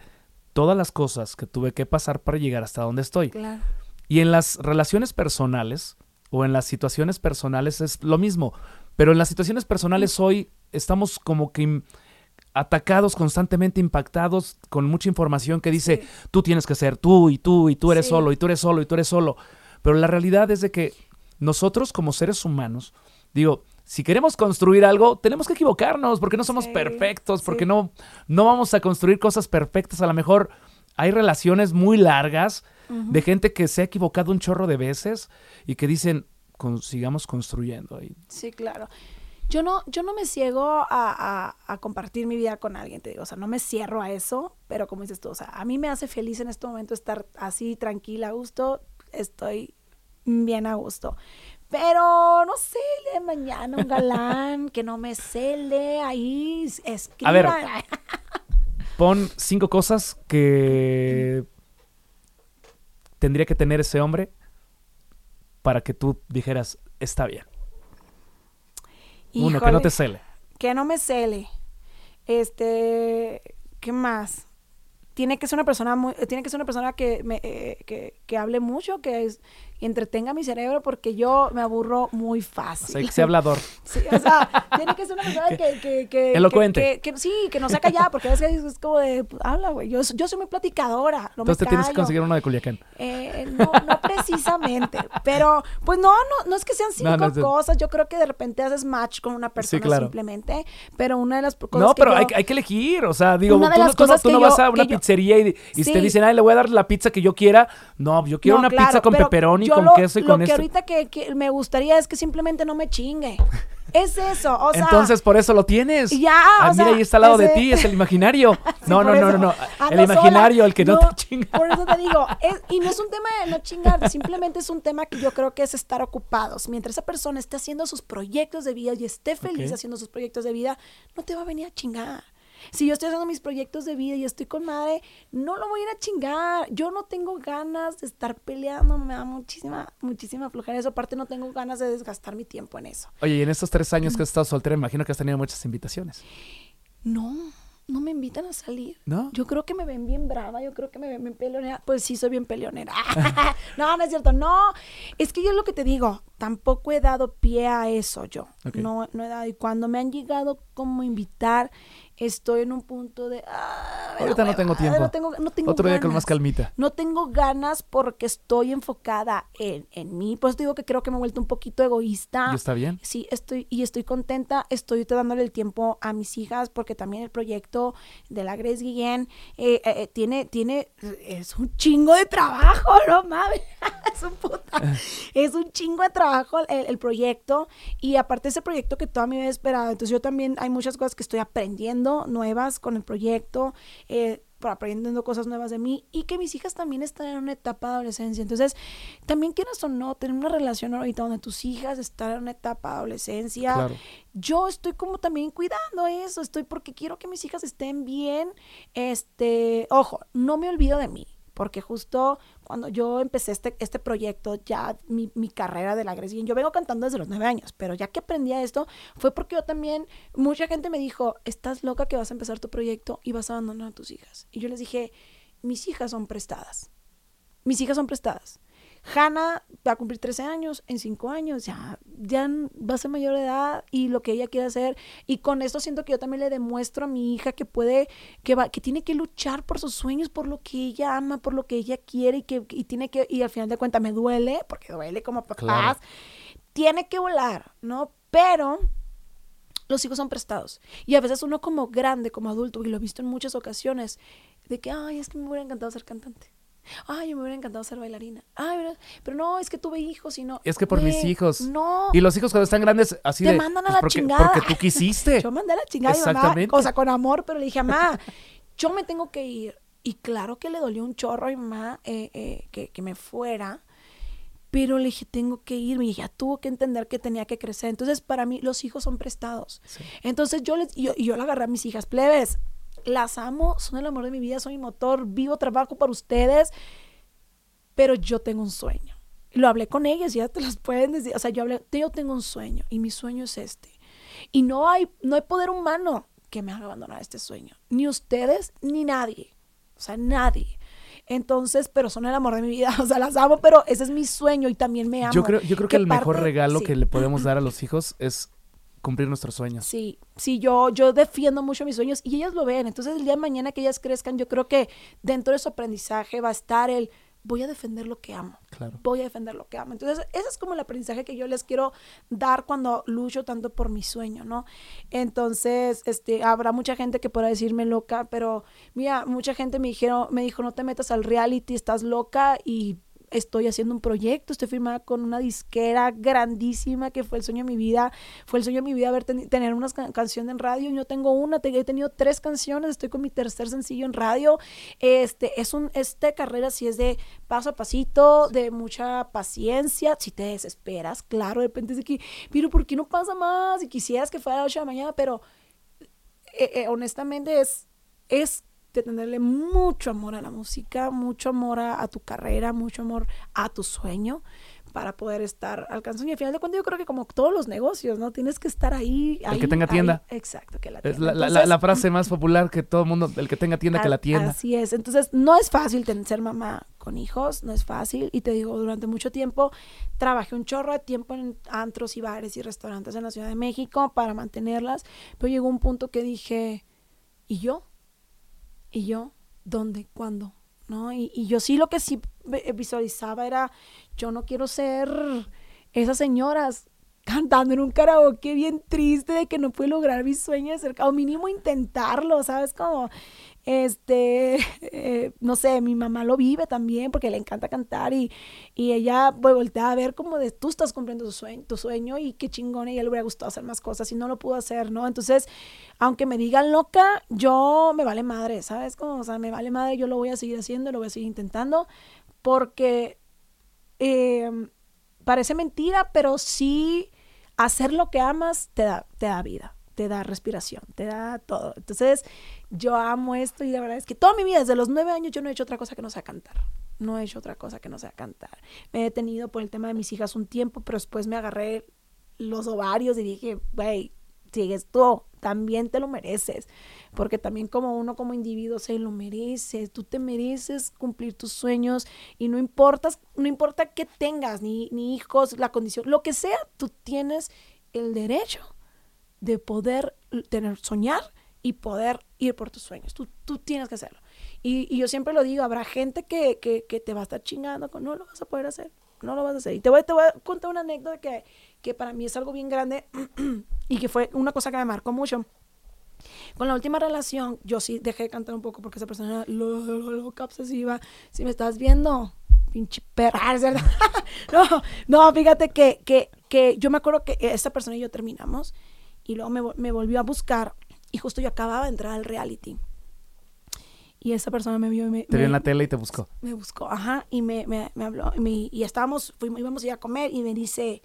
todas las cosas que tuve que pasar para llegar hasta donde estoy. Claro. Y en las relaciones personales o en las situaciones personales es lo mismo. Pero en las situaciones personales hoy estamos como que atacados constantemente, impactados con mucha información que dice, Sí. tú tienes que ser tú y tú y tú eres Sí. solo y tú eres solo y tú eres solo. Pero la realidad es de que nosotros como seres humanos, digo, si queremos construir algo, tenemos que equivocarnos, porque no somos Sí, perfectos, porque sí. no, no vamos a construir cosas perfectas. A lo mejor hay relaciones muy largas de gente que se ha equivocado un chorro de veces y que dicen, "Con- sigamos construyendo ahí. Sí, claro. Yo no, yo no me ciego a, a- a compartir mi vida con alguien, te digo, o sea, no me cierro a eso, pero como dices tú, o sea, a mí me hace feliz en este momento estar así, tranquila, a gusto, estoy bien a gusto. Pero no sé, de mañana un galán que no me cele, ahí escriba. A ver. Pon cinco cosas que tendría que tener ese hombre para que tú dijeras, está bien. Uno, que no te cele. Que no me cele. Este, ¿qué más? Tiene que ser una persona muy, tiene que ser una persona que me, eh, que, que hable mucho, que es- entretenga mi cerebro, porque yo me aburro muy O fácil. sea, que sea hablador. Sí, o sea, tiene que ser una persona que, que, que, Elocuente. que- que- que- sí, que no sea callada, porque a veces es como de, pues, habla, güey. Yo, yo soy muy platicadora, no Entonces me te tienes que conseguir uno de Culiacán. Eh, no, no precisamente, pero pues no, no, no es que sean cinco No, no cosas, yo creo que de repente haces match con una persona claro. simplemente, pero una de las cosas No, que pero yo- hay, hay que elegir. O sea, digo, Una tú, las tú no, cosas tú que no yo- vas a una que pizzería y, y Sí. te dicen, ay, le voy a dar la pizza que yo quiera. No, yo quiero una claro, pizza con pero pepperoni, yo con lo- queso y lo con que esto. ahorita que, que me gustaría es que simplemente no me chingue. Es eso, o sea. Entonces, por eso lo tienes. Ya, Ah, o mira, sea, ahí está al lado de ti, es el imaginario. Sí, no, no, no, no, El imaginario, sola. el que no, te chinga. Por eso te digo, es- y no es un tema de no chingar, simplemente es un tema que yo creo que es estar ocupados. Mientras esa persona esté haciendo sus proyectos de vida y esté feliz haciendo sus proyectos de vida, no te va a venir a chingar. Si yo estoy haciendo mis proyectos de vida y estoy con madre, no lo voy a ir a chingar. Yo no tengo ganas de estar peleando, me da muchísima, muchísima flojera eso. Aparte, no tengo ganas de desgastar mi tiempo en eso. Oye, y en estos tres años que has estado soltera, imagino que has tenido muchas invitaciones. No, no me invitan a salir. ¿No? Yo creo que me ven bien brava, yo creo que me ven bien peleonera. Pues sí, soy bien peleonera. no, no es cierto, no. Es que yo lo que te digo, tampoco he dado pie a eso yo. No, no he dado. Y cuando me han llegado como invitar, estoy en un punto de. ah, Ahorita no tengo tiempo. No tengo, no tengo Otro día con más calmita. No tengo ganas porque estoy enfocada en, en mí. Pues te digo que creo que me he vuelto un poquito egoísta. ¿Y está bien? Sí, estoy y estoy contenta. Estoy dándole el tiempo a mis hijas porque también el proyecto de la Grace Guillén eh, eh, eh, tiene, tiene, es un chingo de trabajo, no mames. es un puta, es un chingo de trabajo el, el proyecto y aparte ese proyecto que toda mi vida he esperado. Entonces yo también hay muchas cosas que estoy aprendiendo nuevas con el proyecto. Eh, aprendiendo cosas nuevas de mí y que mis hijas también están en una etapa de adolescencia. Entonces, también quieras o no, tener una relación ahorita donde tus hijas están en una etapa de adolescencia. Claro. Yo estoy como también cuidando eso, estoy porque quiero que mis hijas estén bien. Este, ojo, no me olvido de mí, porque justo cuando yo empecé este, este proyecto, ya mi, mi carrera de la Grecia, yo vengo cantando desde los nueve años, pero ya que aprendí a esto, fue porque yo también, mucha gente me dijo, estás loca que vas a empezar tu proyecto y vas a abandonar a tus hijas. Y yo les dije, mis hijas son prestadas. Mis hijas son prestadas. Hanna va a cumplir 13 años, en 5 años ya, ya va a ser mayor de edad y lo que ella quiere hacer. Y con esto siento que yo también le demuestro a mi hija que puede, que, va, que tiene que luchar por sus sueños, por lo que ella ama, por lo que ella quiere y que y tiene que, y al final de cuentas me duele, porque duele como papás, Claro. tiene que volar, ¿no? Pero los hijos son prestados. Y a veces uno como grande, como adulto, y lo he visto en muchas ocasiones, de que, ay, es que me hubiera encantado ser cantante. Ay, me hubiera encantado ser bailarina. Ay, pero- no, es que tuve hijos y no. Es que por mis hijos. No. Y los hijos cuando están grandes, así Te de. mandan a pues, la porque, chingada. Porque tú quisiste. Yo mandé a la chingada mi mamá, Exactamente. o sea, con amor, pero le dije, mamá, yo me tengo que ir. Y claro que le dolió un chorro a mi mamá eh, eh, que, que me fuera, pero le dije, tengo que irme. Y ella tuvo que entender que tenía que crecer. Entonces, para mí, los hijos son prestados. Sí. Entonces, yo les, yo, yo le agarré a mis hijas, plebes, las amo, son el amor de mi vida, son mi motor, vivo, trabajo para ustedes, pero yo tengo un sueño. Lo hablé con ellas, ya te las pueden decir. O sea, yo hablé, yo tengo un sueño y mi sueño es este. Y no hay, no hay poder humano que me haga abandonar este sueño. Ni ustedes, ni nadie. O sea, nadie. Entonces, pero son el amor de mi vida. O sea, las amo, pero ese es mi sueño y también me amo. Yo creo, yo creo que, el mejor regalo sí. que le podemos dar a los hijos es cumplir nuestros sueños. Sí, sí, yo, yo defiendo mucho mis sueños y ellas lo ven. Entonces, el día de mañana que ellas crezcan, yo creo que dentro de su aprendizaje va a estar el, voy a defender lo que amo. Claro. Voy a defender lo que amo. Entonces, ese es como el aprendizaje que yo les quiero dar cuando lucho tanto por mi sueño, ¿no? Entonces, este, habrá mucha gente que podrá decirme loca, pero mira, mucha gente me dijeron, me dijo, no te metas al reality, estás loca y estoy haciendo un proyecto, estoy firmada con una disquera grandísima que fue el sueño de mi vida, fue el sueño de mi vida ver tener una canción en radio, yo tengo una, he tenido tres canciones, estoy con mi tercer sencillo en radio, este, es un, esta carrera si es de paso a pasito, de mucha paciencia, si te desesperas, claro, de repente es de que, pero ¿por qué no pasa más? Y quisieras que fuera a las 8 de la mañana, pero eh, eh, honestamente es, es de tenerle mucho amor a la música, mucho amor a, tu carrera, mucho amor a tu sueño para poder estar alcanzando. Y al final de cuentas yo creo que como todos los negocios, ¿no? Tienes que estar ahí. el que tenga tienda. Exacto, que la tienda. Es la, frase más popular que todo el mundo, el que tenga tienda, que la tienda. Así es. Entonces, no es fácil ser mamá con hijos, no es fácil. Y te digo, durante mucho tiempo trabajé un chorro de tiempo en antros y bares y restaurantes en la Ciudad de México para mantenerlas. Pero llegó un punto que dije, ¿y yo? Y yo, ¿dónde? ¿Cuándo? ¿No? Y, y yo sí lo que sí visualizaba era, yo no quiero ser esas señoras cantando en un karaoke bien triste de que no pude lograr mi sueño de ser, o mínimo intentarlo, ¿sabes? Como, este, eh, no sé, mi mamá lo vive también porque le encanta cantar y, y ella pues, voltea a ver como de tú estás cumpliendo tu sueño, tu sueño y qué chingón, ella le hubiera gustado hacer más cosas y no lo pudo hacer, ¿no? Entonces, aunque me digan loca, yo me vale madre, ¿sabes? Como, o sea, me vale madre, yo lo voy a seguir haciendo, lo voy a seguir intentando porque em, parece mentira, pero sí hacer lo que amas te da, te da vida te da respiración, te da todo. Entonces, yo amo esto y la verdad es que toda mi vida, desde los nueve años, yo no he hecho otra cosa que no sea cantar. No he hecho otra cosa que no sea cantar. Me he detenido por el tema de mis hijas un tiempo, pero después me agarré los ovarios y dije, güey, sigues tú, también te lo mereces. Porque también como uno como individuo se lo merece. Tú te mereces cumplir tus sueños y no importa, no importa qué tengas, ni, ni hijos, la condición, lo que sea, tú tienes el derecho de poder tener, soñar y poder ir por tus sueños. Tú, tú tienes que hacerlo. Y, yo siempre lo digo, habrá gente que, que, que, te va a estar chingando con no lo vas a poder hacer, no lo vas a hacer. Y te voy, te voy a contar una anécdota que, que para mí es algo bien grande y que fue una cosa que me marcó mucho. Con la última relación, yo sí dejé de cantar un poco porque esa persona era loca, obsesiva. Si me estás viendo, pinche perra, ¿verdad? no, no, fíjate que, que, que yo me acuerdo que esa persona y yo terminamos y luego me, me, volvió a buscar y justo yo acababa de entrar al reality. Y esa persona me vio y me... Te vio en la tele y te buscó. Me buscó, ajá, y me, me, me habló. y estábamos, fuimos, íbamos a ir a comer y me dice,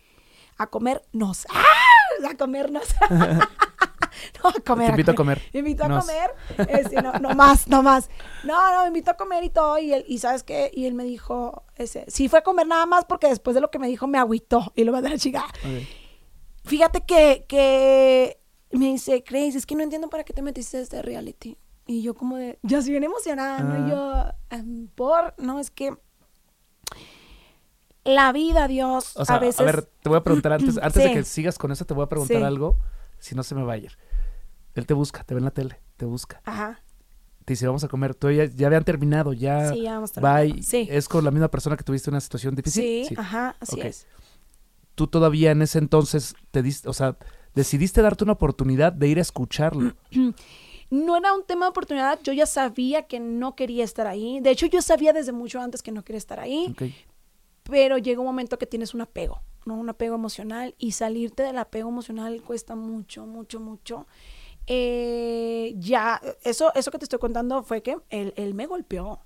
a comernos. ¡Ah! A comernos. no, a comer. Te invito a comer. Me invito a comer. Este, no, no más, no más. No, no, me invito a comer y todo. Y, él, y ¿sabes qué? Y él me dijo, ese, sí fue a comer nada más porque después de lo que me dijo me agüitó. Y lo mandé a la chica. Fíjate que, que me dice, Grace, es que no entiendo para qué te metiste este reality. Y yo como de, ya estoy bien emocionada, ¿no? Y yo, ah. em, por, no, es que la vida, Dios, a veces... A ver, te voy a preguntar antes, antes de que sigas con eso, te voy a preguntar algo, si no se me va a ir. Él te busca, te ve en la tele, te busca. Ajá. Te dice, vamos a comer. Tú ya, habían terminado, ya. Sí, ya vamos a Sí. ¿Es con la misma persona que tuviste una situación difícil? Sí, ajá, así es tú todavía en ese entonces te diste, o sea, decidiste darte una oportunidad de ir a escucharlo. No era un tema de oportunidad, yo ya sabía que no quería estar ahí. De hecho, yo sabía desde mucho antes que no quería estar ahí. Pero llega un momento que tienes un apego, ¿no? Un apego emocional y salirte del apego emocional cuesta mucho, mucho, mucho. Eh, ya, eso, eso que te estoy contando fue que él, él me golpeó.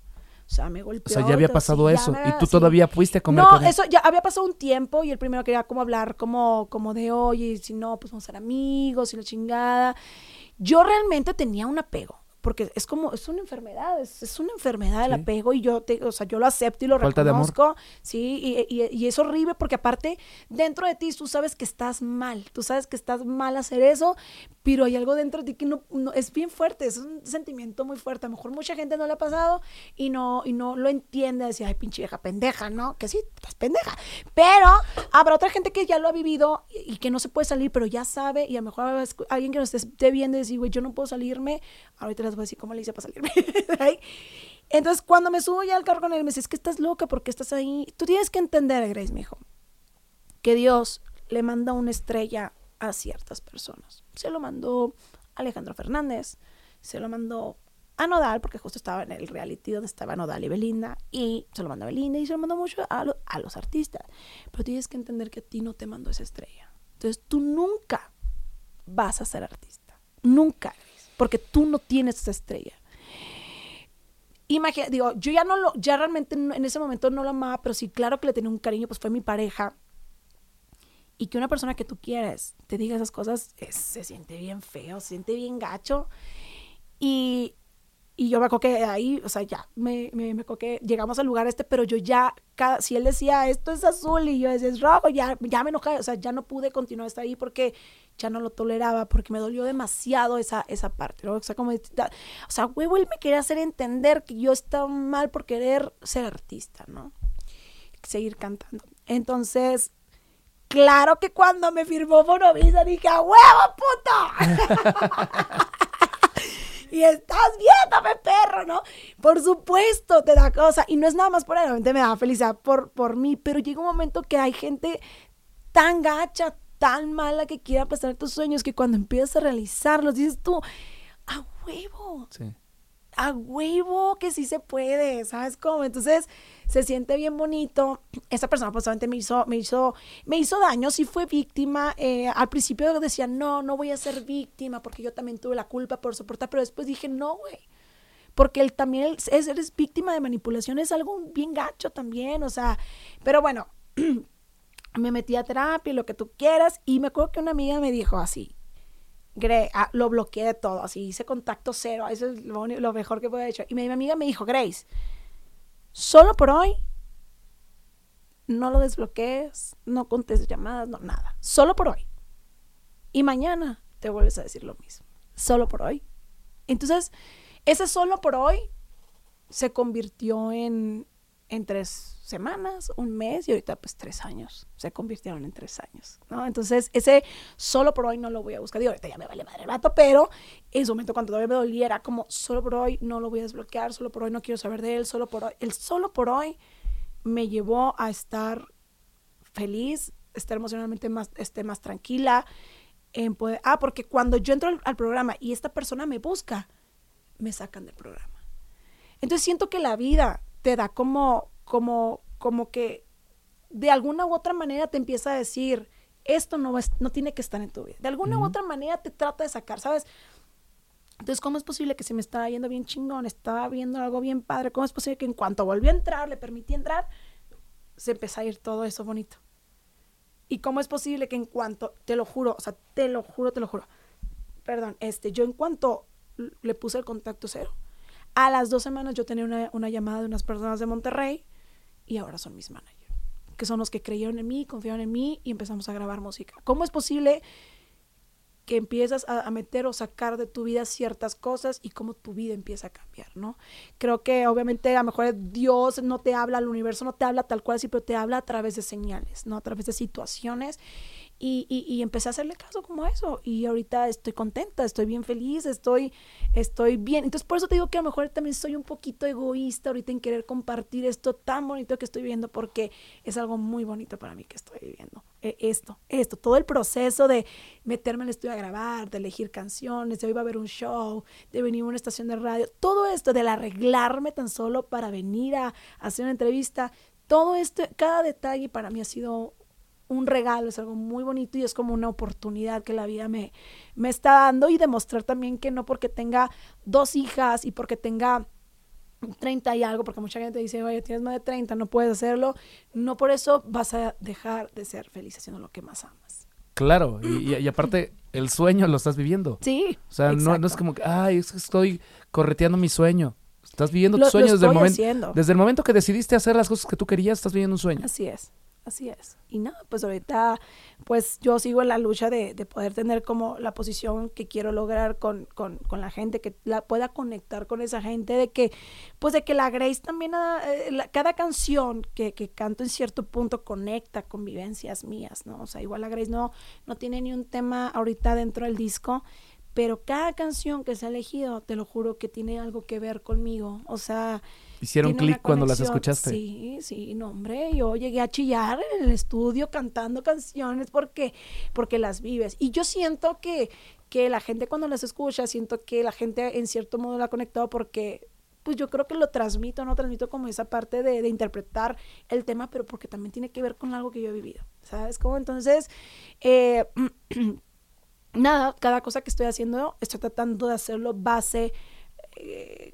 O sea, me golpeó. O sea, ya había pasado eso. y tú todavía fuiste a comer no, eso ya había pasado un tiempo y el primero quería como hablar como, como de, oye, si no, pues vamos a ser amigos y la chingada. Yo realmente tenía un apego porque es como, es una enfermedad, es, una enfermedad el apego y yo, te, o sea, yo lo acepto y lo reconozco, sí, y, y, es horrible porque aparte, dentro de ti tú sabes que estás mal, tú sabes que estás mal hacer eso, pero hay algo dentro de ti que no, es bien fuerte, es un sentimiento muy fuerte, a lo mejor mucha gente no le ha pasado y no, y no lo entiende, decir, ay, pinche vieja pendeja, ¿no? Que sí, estás pendeja, pero habrá otra gente que ya lo ha vivido y, que no se puede salir, pero ya sabe y a lo mejor alguien que nos esté viendo y decir, güey, yo no puedo salirme, ahorita les voy a cómo le hice para salirme Entonces, cuando me subo ya al carro con él, me dice, es que estás loca, porque estás ahí? Tú tienes que entender, Grace, me dijo, que Dios le manda una estrella a ciertas personas. Se lo mandó Alejandro Fernández, se lo mandó a Nodal, porque justo estaba en el reality donde estaba Nodal y Belinda, y se lo mandó a Belinda y se lo mandó mucho a, a los artistas. Pero tienes que entender que a ti no te mandó esa estrella. Entonces tú nunca vas a ser artista. Nunca, porque tú no tienes esa estrella. Imagina, digo, yo ya no lo, ya realmente en ese momento no lo amaba, pero sí, claro que le tenía un cariño, pues fue mi pareja. Y que una persona que tú quieres te diga esas cosas, se siente bien feo, se siente bien gacho. Y, y yo me que ahí, o sea, ya, me, me, me que llegamos al lugar este, pero yo ya, cada, si él decía, esto es azul y yo decía, es rojo, ya, ya me enojé, o sea, ya no pude continuar hasta ahí porque ya no lo toleraba, porque me dolió demasiado esa, esa parte. O sea, como, o sea, huevo, él me quería hacer entender que yo estaba mal por querer ser artista, ¿no? Seguir cantando. Entonces, claro que cuando me firmó Bonovisa dije, ¡a huevo, puto! y estás viéndome, perro, ¿no? Por supuesto, te da cosa. Y no es nada más por él, obviamente me da felicidad por, por mí, pero llega un momento que hay gente tan gacha, tan mala que quiere aplastar tus sueños que cuando empiezas a realizarlos dices tú, a huevo. Sí a huevo que sí se puede, ¿sabes cómo? Entonces se siente bien bonito. Esa persona pues me hizo, me hizo, me hizo daño, sí fue víctima. Eh, al principio decía, no, no voy a ser víctima porque yo también tuve la culpa por soportar, pero después dije, no, güey. Porque él también es, víctima de manipulación, es algo bien gacho también, o sea, pero bueno, me metí a terapia, lo que tú quieras, y me acuerdo que una amiga me dijo así, Ah, lo bloqueé de todo, así hice contacto cero, eso es lo, mejor que puedo hecho. Y mi, amiga me dijo, Grace, solo por hoy no lo desbloquees, no contestes llamadas, no, nada. Solo por hoy. Y mañana te vuelves a decir lo mismo. Solo por hoy. Entonces, ese solo por hoy se convirtió en, en tres semanas, un mes y ahorita pues tres años. Se convirtieron en tres años, ¿no? Entonces, ese solo por hoy no lo voy a buscar. Digo, ahorita ya me vale madre el vato, pero en ese momento cuando todavía me doliera, como solo por hoy no lo voy a desbloquear, solo por hoy no quiero saber de él, solo por hoy. El solo por hoy me llevó a estar feliz, estar emocionalmente más, este, más tranquila. En poder, ah, porque cuando yo entro al, al programa y esta persona me busca, me sacan del programa. Entonces siento que la vida te da como como, como que de alguna u otra manera te empieza a decir, esto no, va, no tiene que estar en tu vida. De alguna u otra manera te trata de sacar, ¿sabes? Entonces, ¿cómo es posible que se me estaba yendo bien chingón, estaba viendo algo bien padre? ¿Cómo es posible que en cuanto volví a entrar, le permití entrar, se empezó a ir todo eso bonito? ¿Y cómo es posible que en cuanto, te lo juro, o sea, te lo juro, te lo juro, perdón, este, yo en cuanto le puse el contacto cero, a las dos semanas yo tenía una, una llamada de unas personas de Monterrey y ahora son mis managers, que son los que creyeron en mí, confiaron en mí y empezamos a grabar música. ¿Cómo es posible que empiezas a, meter o sacar de tu vida ciertas cosas y cómo tu vida empieza a cambiar, ¿no? Creo que obviamente a lo mejor Dios no te habla, el universo no te habla tal cual, sí, pero te habla a través de señales, ¿no? A través de situaciones y, y, empecé a hacerle caso como eso. Y ahorita estoy contenta, estoy bien feliz, estoy, estoy bien. Entonces, por eso te digo que a lo mejor también soy un poquito egoísta ahorita en querer compartir esto tan bonito que estoy viviendo, porque es algo muy bonito para mí que estoy viviendo. E, esto, esto, todo el proceso de meterme el estudio a grabar, de elegir canciones, de hoy va a haber un show, de venir a una estación de radio, todo esto, del arreglarme tan solo para venir a hacer una entrevista, todo esto, cada detalle para mí ha sido un regalo, es algo muy bonito y es como una oportunidad que la vida me, me está dando y demostrar también que no porque tenga dos hijas y porque tenga 30 y algo, porque mucha gente dice, oye, tienes más de 30, no puedes hacerlo, no por eso vas a dejar de ser feliz haciendo lo que más amas. Claro, y, aparte el sueño lo estás viviendo. Sí. O sea, no, no, es como que, ay, es que estoy correteando mi sueño. Estás viviendo tu sueño desde el momento. Desde el momento que decidiste hacer las cosas que tú querías, estás viviendo un sueño. Así es. Así es. Y nada, pues ahorita, pues yo sigo en la lucha de, poder tener como la posición que quiero lograr con, la gente, que la pueda conectar con esa gente, de que, pues de que la Grace también, ah, eh, cada canción que, que, canto en cierto punto conecta con vivencias mías, ¿no? O sea, igual la Grace no, no tiene ni un tema ahorita dentro del disco, pero cada canción que se ha elegido, te lo juro que tiene algo que ver conmigo. O sea, Hicieron clic cuando las escuchaste. Sí, sí, no, hombre, yo llegué a chillar en el estudio cantando canciones porque, porque las vives. Y yo siento que, que la gente cuando las escucha, siento que la gente en cierto modo la ha conectado porque pues yo creo que lo transmito, no transmito como esa parte de, de interpretar el tema, pero porque también tiene que ver con algo que yo he vivido, ¿sabes? Como entonces, eh, nada, cada cosa que estoy haciendo, estoy tratando de hacerlo base eh,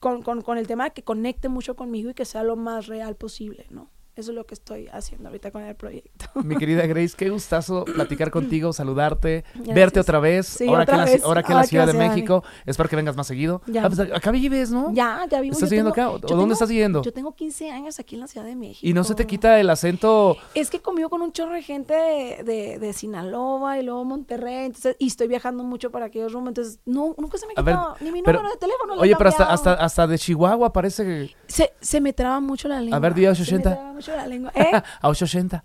con, con, con el tema que conecte mucho conmigo y que sea lo más real posible, ¿no? Eso es lo que estoy haciendo ahorita con el proyecto. Mi querida Grace, qué gustazo platicar contigo, saludarte, Gracias. verte otra vez. Sí, ahora, otra que la, ahora que en la Ahora que Ciudad de la Ciudad de México. Espero que vengas más seguido. Ya. Ah, pues, acá vives, ¿no? Ya, ya vivo. ¿Estás viviendo acá? ¿O dónde tengo- estás viviendo? Yo tengo 15 años aquí en la Ciudad de México. Y no se te quita el acento. Es que conmigo con un chorro de gente de, de, de Sinaloa y luego Monterrey, entonces, y estoy viajando mucho para aquellos rumbos, entonces no, nunca se me ha ver, quitado ni mi pero- número de teléfono. Oye, pero hasta, hasta, de Chihuahua parece que. Se, se me traba mucho la lengua. ver, a 880. traba mucho la lengua. ¿Eh? A 880.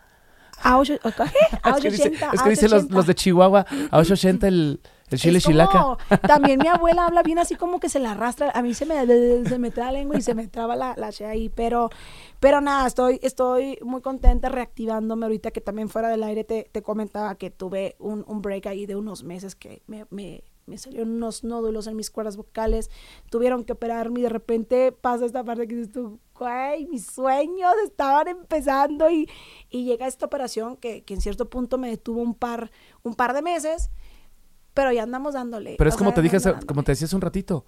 A ocho- ¿qué? A Es que dice, 880. es que dicen los, 880. los de Chihuahua, a 880 el, el chile como- chilaca. También mi abuela habla bien así como que se la arrastra. A mí se me, se me traba la lengua y se me traba la, la che ahí. Pero, pero nada, estoy, estoy muy contenta reactivándome ahorita que también fuera del aire te, te comentaba que tuve un, un break ahí de unos meses que me, me, me salieron unos nódulos en mis cuerdas vocales. Tuvieron que operarme y de repente pasa esta parte que dices tú, güey, mis sueños estaban empezando y, y llega esta operación que, que en cierto punto me detuvo un par, un par de meses. Pero ya andamos dándole. Pero es como sea, te dije, dándole. como te decía hace un ratito.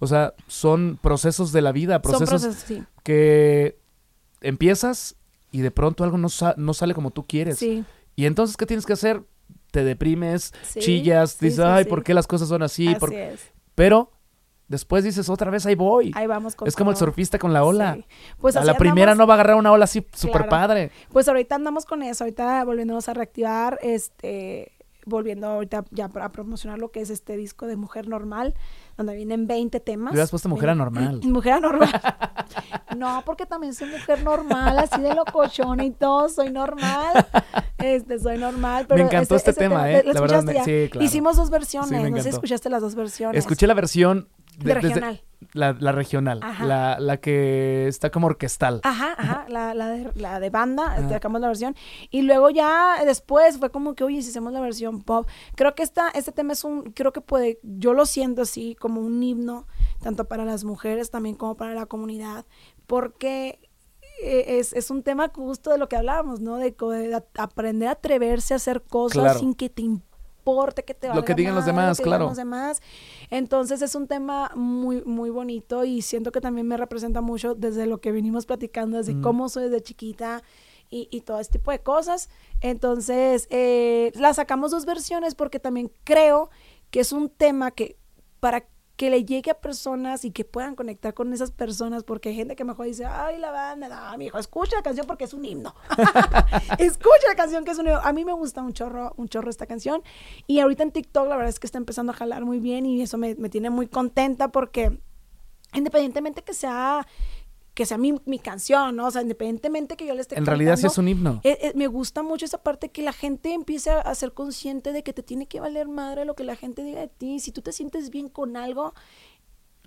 O sea, son procesos de la vida, Son procesos, procesos, sí. que empiezas y de pronto algo no, sa- no sale como tú quieres. Sí, Y entonces, ¿qué tienes que hacer? Te deprimes, Sí, chillas, sí, dices, sí, ay. ¿por qué las cosas son así? así ¿Por- es. Pero después dices, otra vez ahí voy. Ahí vamos con es como el surfista con la ola. Pues a la primera no va a agarrar una ola así súper Claro. padre. Pues ahorita andamos con eso, ahorita volviéndonos a reactivar, este, volviendo ahorita ya para promocionar lo que es este disco de Mujer Normal, donde vienen 20 temas. Le hubieras puesto Mujer Ven- Anormal. Mujer anormal. no, porque también soy mujer normal, así de locochona y todo, soy normal. Este, soy normal. Pero encantó ese- este ese tema, ¿eh? ¿lo La verdad, me- sí, claro. Hicimos dos versiones, Sí, me no sé si escuchaste las dos versiones. Escuché la versión De desde- regional. la, la regional, Ajá. la, la que está como orquestal. Ajá, ajá, la, la, de, la de banda, sacamos la versión. Y luego ya después fue como que, oye, si hacemos la versión pop. Creo que esta, este tema es un, creo que puede, yo lo siento así como un himno, tanto para las mujeres también como para la comunidad, porque eh, es, es un tema justo de lo que hablábamos, ¿no? De, aprender a atreverse a hacer cosas Claro. sin que te importe que te Lo que digan los demás, lo que digan claro. los demás. Entonces es un tema muy, muy bonito y siento que también me representa mucho desde lo que venimos platicando, desde Mm. cómo soy desde chiquita y, y todo este tipo de cosas. Entonces, eh, la sacamos dos versiones porque también creo que es un tema que para que le llegue a personas y que puedan conectar con esas personas, porque hay gente que mejor dice, ay, la banda, no, mi hijo, escucha la canción porque es un himno. escucha la canción que es un himno. A mí me gusta un chorro, un chorro esta canción. Y ahorita en TikTok la verdad es que está empezando a jalar muy bien y eso me, me tiene muy contenta porque independientemente que sea que sea mi, mi canción, ¿no? O sea, independientemente que yo le esté En realidad sí es un himno. eh, eh, me gusta mucho esa parte que la gente empiece a, a ser consciente de que te tiene que valer madre lo que la gente diga de ti. Si tú te sientes bien con algo,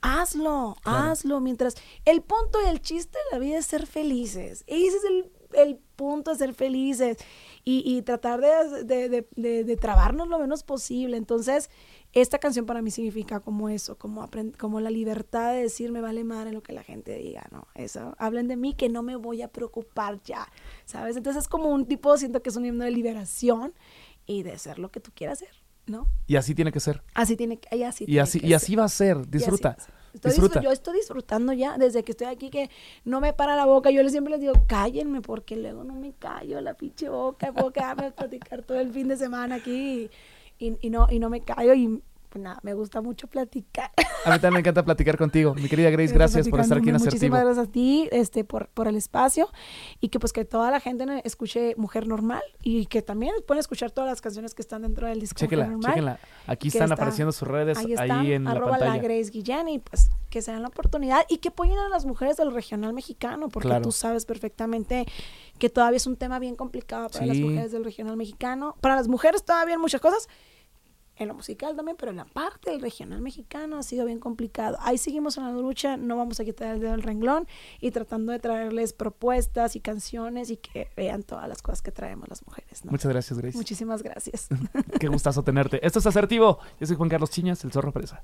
hazlo, Claro. hazlo. Mientras el punto y el chiste de la vida es ser felices. Ese es el, el punto de ser felices y, y tratar de, de, de- de- trabarnos lo menos posible. Entonces, esta canción para mí significa como eso, como, como la libertad de decir me vale madre lo que la gente diga, ¿no? Eso, hablen de mí que no me voy a preocupar ya, ¿sabes? Entonces es como un tipo, siento que es un himno de liberación y de ser lo que tú quieras ser, ¿no? Y así tiene que ser. Así tiene que, y así Y así, y así va a ser. Disfruta. Estoy Disfruta. disfr- yo estoy disfrutando ya, desde que estoy aquí que no me para la boca. Yo les siempre les digo, cállenme, porque luego no me callo la pinche boca. Puedo quedarme a platicar todo el fin de semana aquí y, y- y no, y no me callo. Y pues nada, me gusta mucho platicar. A mí también me encanta platicar contigo. Mi querida Grace, gracias por estar aquí en Muchísimas Asertivo. gracias a ti este, por, por el espacio y que pues que toda la gente escuche Mujer Normal y que también pueden escuchar todas las canciones que están dentro del disco Chéquela, Normal. chéquenla. Aquí están está- apareciendo sus redes Ahí ahí, están, en la arroba la, pantalla. Grace Guillén y pues que se den la oportunidad y que apoyen a las mujeres del regional mexicano, porque Claro. tú sabes perfectamente que todavía es un tema bien complicado para las mujeres del regional mexicano. Para las mujeres todavía hay muchas cosas. En lo musical también, pero en la parte del regional mexicano ha sido bien complicado. Ahí seguimos en la lucha, no vamos a quitar el dedo del renglón y tratando de traerles propuestas y canciones y que vean todas las cosas que traemos las mujeres. ¿no? Muchas gracias, Grace. Muchísimas gracias. Qué gustazo tenerte. Esto es Asertivo. Yo soy Juan Carlos Chiñas, el zorro presa.